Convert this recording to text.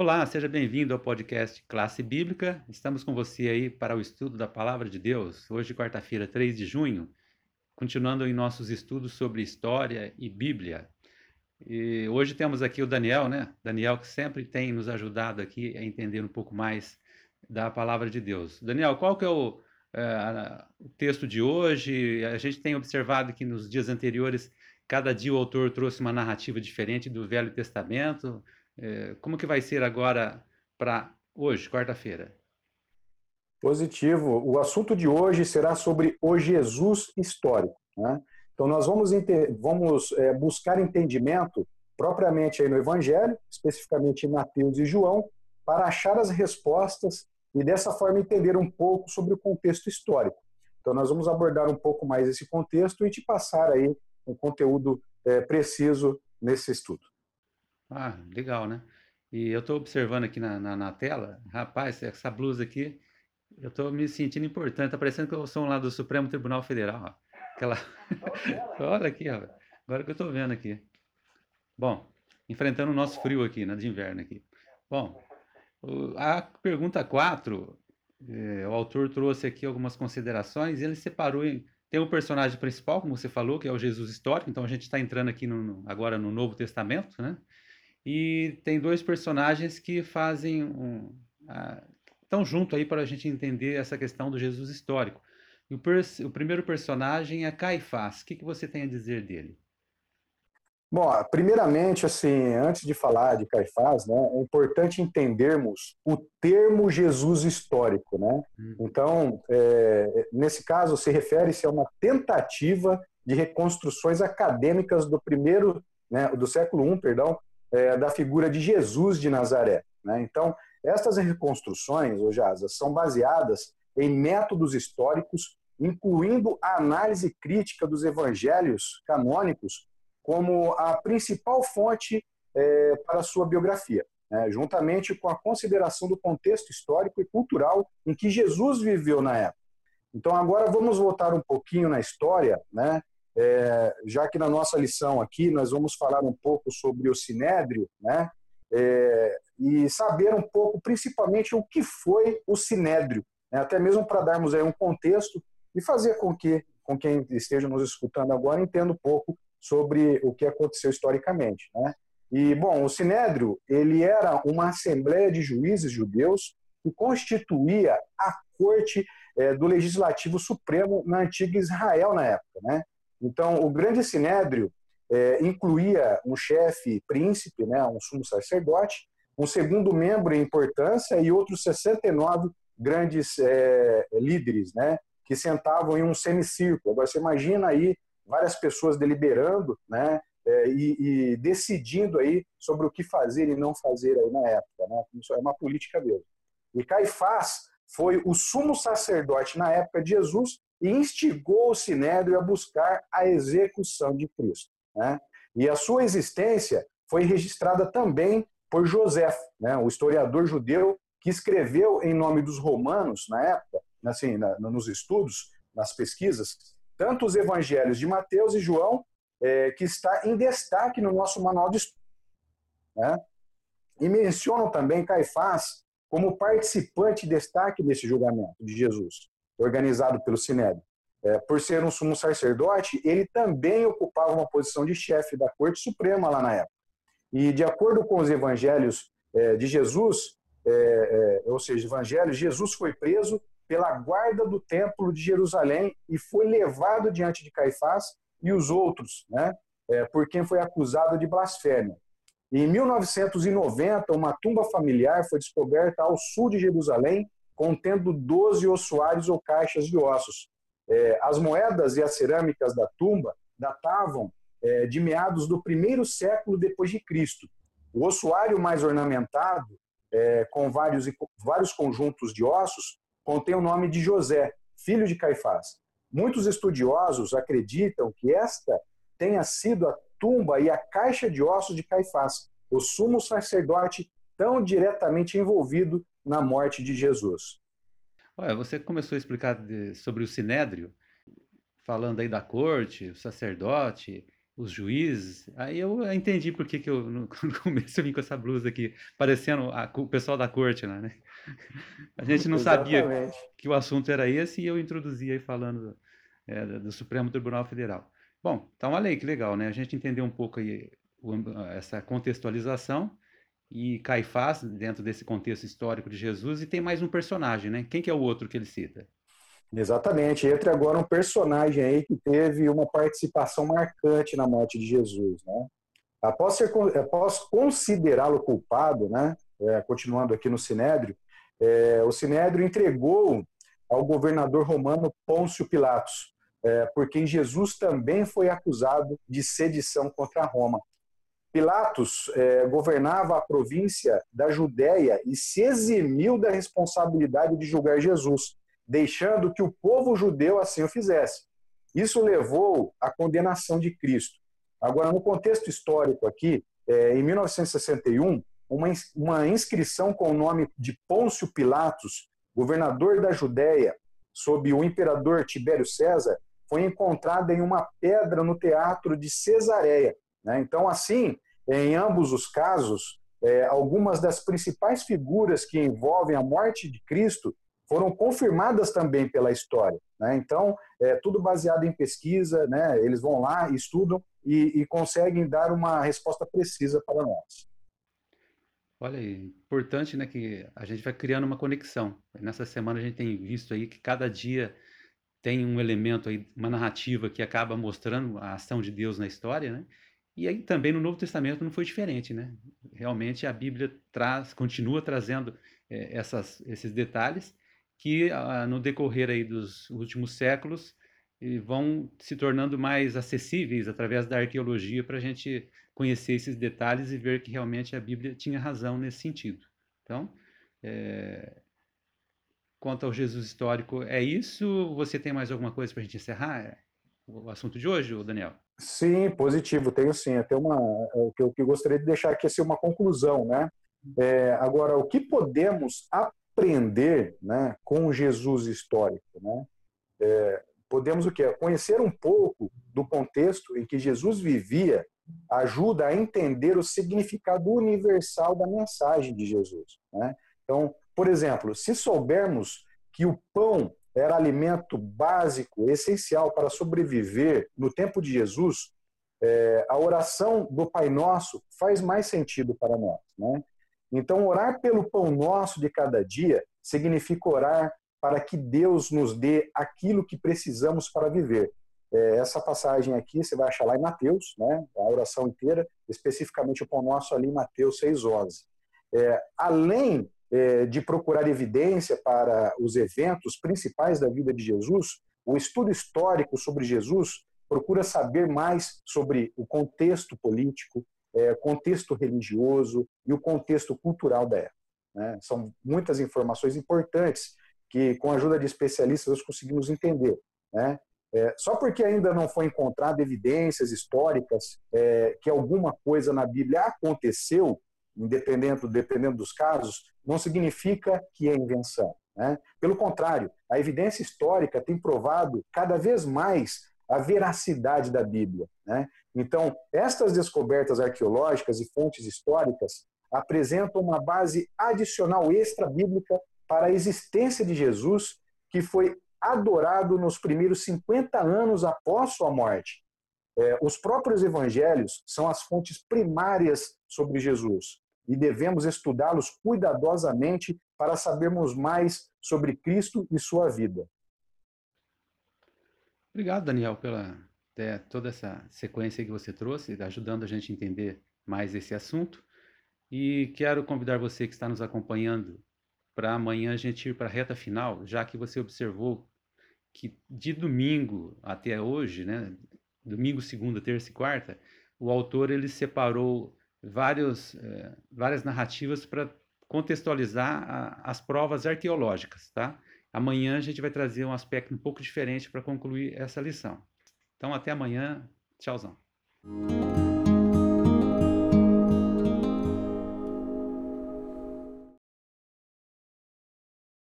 Olá, seja bem-vindo ao podcast Classe Bíblica. Estamos com você aí para o estudo da Palavra de Deus. Hoje, quarta-feira, 3 de junho, continuando em nossos estudos sobre história e Bíblia. E hoje temos aqui o Daniel, né? Daniel que sempre tem nos ajudado aqui a entender um pouco mais da Palavra de Deus. Daniel, qual que é o, é, o texto de hoje? A gente tem observado que nos dias anteriores, cada dia o autor trouxe uma narrativa diferente do Velho Testamento. É, como que vai ser agora para hoje, quarta-feira? Positivo. O assunto de hoje será sobre o Jesus histórico. Né? Então, nós vamos, vamos é, buscar entendimento propriamente aí no Evangelho, especificamente em Mateus e João, para achar as respostas e dessa forma entender um pouco sobre o contexto histórico. Então, nós vamos abordar um pouco mais esse contexto e te passar aí um conteúdo é, preciso nesse estudo. Ah, legal, né? E eu estou observando aqui na, na, na, tela, rapaz, essa blusa aqui, eu estou me sentindo importante. Está parecendo que eu sou lá do Supremo Tribunal Federal. Ó. Aquela... Olha aqui, ó. agora que eu estou vendo aqui. Bom, enfrentando o nosso frio aqui, né, de inverno aqui. Bom, a pergunta 4, é, o autor trouxe aqui algumas considerações ele separou em. Tem o um personagem principal, como você falou, que é o Jesus histórico, então a gente está entrando aqui no, agora no Novo Testamento, né? E tem dois personagens que fazem um, estão junto aí para a gente entender essa questão do Jesus histórico. O, o, primeiro personagem é Caifás. O que, que você tem a dizer dele? Bom, primeiramente, assim, antes de falar de Caifás, né, é importante entendermos o termo Jesus histórico, né? Hum. Então, é, nesse caso, se refere-se a uma tentativa de reconstruções acadêmicas do primeiro, né, do século I, perdão, é, da figura de Jesus de Nazaré. Né? Então, estas reconstruções, Ojasa, são baseadas em métodos históricos, incluindo a análise crítica dos evangelhos canônicos como a principal fonte é, para sua biografia, né? juntamente com a consideração do contexto histórico e cultural em que Jesus viveu na época. Então, agora vamos voltar um pouquinho na história, né? É, já que na nossa lição aqui nós vamos falar um pouco sobre o Sinédrio, né? É, e saber um pouco, principalmente, o que foi o Sinédrio, né? até mesmo para darmos aí um contexto e fazer com que com quem esteja nos escutando agora entenda um pouco sobre o que aconteceu historicamente, né? E bom, o Sinédrio ele era uma assembleia de juízes judeus que constituía a corte é, do legislativo supremo na antiga Israel na época, né? Então, o grande sinédrio é, incluía um chefe príncipe, né, um sumo sacerdote, um segundo membro em importância e outros 69 grandes é, líderes, né, que sentavam em um semicírculo. Agora, você imagina aí várias pessoas deliberando, né, é, e, e, decidindo aí sobre o que fazer e não fazer aí na época, né? Isso é uma política mesmo. E Caifás foi o sumo sacerdote na época de Jesus e instigou o Sinédrio a buscar a execução de Cristo. Né? E a sua existência foi registrada também por José, né, o historiador judeu que escreveu em nome dos romanos na época, assim, na, nos estudos, nas pesquisas, tanto os evangelhos de Mateus e João, é, que está em destaque no nosso manual de. Né? E mencionam também Caifás como participante de destaque desse julgamento de Jesus organizado pelo Sinédrio. É, por ser um sumo sacerdote, ele também ocupava uma posição de chefe da Corte Suprema lá na época. E de acordo com os evangelhos é, de Jesus, é, é ou seja, evangelhos, Jesus foi preso pela guarda do templo de Jerusalém e foi levado diante de Caifás e os outros, né, é, por quem foi acusado de blasfêmia. Em 1990, uma tumba familiar foi descoberta ao sul de Jerusalém contendo 12 ossuários ou caixas de ossos. É, as moedas e as cerâmicas da tumba datavam é, de meados do primeiro século depois de Cristo. O ossuário mais ornamentado, é, com vários, vários conjuntos de ossos, contém o nome de José, filho de Caifás. Muitos estudiosos acreditam que esta tenha sido a tumba e a caixa de ossos de Caifás, o sumo sacerdote tão diretamente envolvido na morte de Jesus. Olha, você começou a explicar de, sobre o sinédrio, falando aí da corte, o sacerdote. os juízes. Aí eu entendi por que, que eu, no, no começo, eu vim com essa blusa aqui, parecendo a, o pessoal da corte lá, né? A gente não sabia que o assunto era esse e eu introduzi aí falando é, do Supremo Tribunal Federal. Bom, então olha aí que legal, né? A gente entendeu um pouco aí essa contextualização e Caifás dentro desse contexto histórico de Jesus e tem mais um personagem, né? Quem que é o outro que ele cita? Exatamente. Entra agora um personagem aí que teve uma participação marcante na morte de Jesus, né? Após, ser, após considerá-lo culpado, né? É, continuando aqui no Sinédrio, é, o Sinédrio entregou ao governador romano Pôncio Pilatos, é, por quem Jesus também foi acusado de sedição contra Roma. Pilatos é, governava a província da Judéia e se eximiu da responsabilidade de julgar Jesus, deixando que o povo judeu assim o fizesse. Isso levou à condenação de Cristo. Agora, no contexto histórico aqui, é, em 1961, uma, uma inscrição com o nome de Pôncio Pilatos, governador da Judéia, sob o imperador Tibério César, foi encontrada em uma pedra no teatro de Cesareia. Né? Então, assim, em ambos os casos, é, algumas das principais figuras que envolvem a morte de Cristo foram confirmadas também pela história. Né? Então, é tudo baseado em pesquisa, né? eles vão lá, estudam e, e conseguem dar uma resposta precisa para nós. Olha aí, importante, né, que a gente vai criando uma conexão. Nessa semana a gente tem visto aí que cada dia tem um elemento aí, uma narrativa que acaba mostrando a ação de Deus na história, né? E aí também no Novo Testamento não foi diferente, né? Realmente a Bíblia traz, continua trazendo é, essas, esses detalhes que ah, no decorrer aí dos últimos séculos vão se tornando mais acessíveis através da arqueologia para a gente conhecer esses detalhes e ver que realmente a Bíblia tinha razão nesse sentido. Então, é, quanto ao Jesus histórico, é isso? Você tem mais alguma coisa para a gente encerrar o assunto de hoje, Daniel? Sim, positivo, tenho sim. Até uma, é, o que eu gostaria de deixar aqui é ser uma conclusão, né? É, agora, o que podemos aprender né, com Jesus histórico? Né? É, podemos o quê? Conhecer um pouco do contexto em que Jesus vivia ajuda a entender o significado universal da mensagem de Jesus. Né? Então, por exemplo, se soubermos que o pão era alimento básico, essencial para sobreviver no tempo de Jesus, é, a oração do Pai Nosso faz mais sentido para nós. Né? Então, orar pelo pão nosso de cada dia significa orar para que Deus nos dê aquilo que precisamos para viver. É, essa passagem aqui você vai achar lá em Mateus, né? a oração inteira, especificamente o pão nosso ali em Mateus 6,11. É, além é, de procurar evidência para os eventos principais da vida de Jesus, o estudo histórico sobre Jesus procura saber mais sobre o contexto político, é, contexto religioso e o contexto cultural da época. Né? São muitas informações importantes que, com a ajuda de especialistas, nós conseguimos entender. Né? É, só porque ainda não foi encontrada evidências históricas que alguma coisa na Bíblia aconteceu, independente, dependendo dos casos, não significa que é invenção. Né? Pelo contrário, a evidência histórica tem provado cada vez mais a veracidade da Bíblia. Né? Então, estas descobertas arqueológicas e fontes históricas apresentam uma base adicional extra-bíblica para a existência de Jesus, que foi adorado nos primeiros 50 anos após sua morte. É, os próprios evangelhos são as fontes primárias sobre Jesus e devemos estudá-los cuidadosamente para sabermos mais sobre Cristo e sua vida. Obrigado, Daniel, pela é, toda essa sequência que você trouxe, ajudando a gente a entender mais esse assunto. E quero convidar você que está nos acompanhando para amanhã a gente ir para a reta final, já que você observou que de domingo até hoje, né, domingo, segunda, terça e quarta, o autor ele separou vários, eh, várias narrativas para contextualizar a, as provas arqueológicas, tá? Amanhã a gente vai trazer um aspecto um pouco diferente para concluir essa lição. Então, até amanhã. Tchauzão.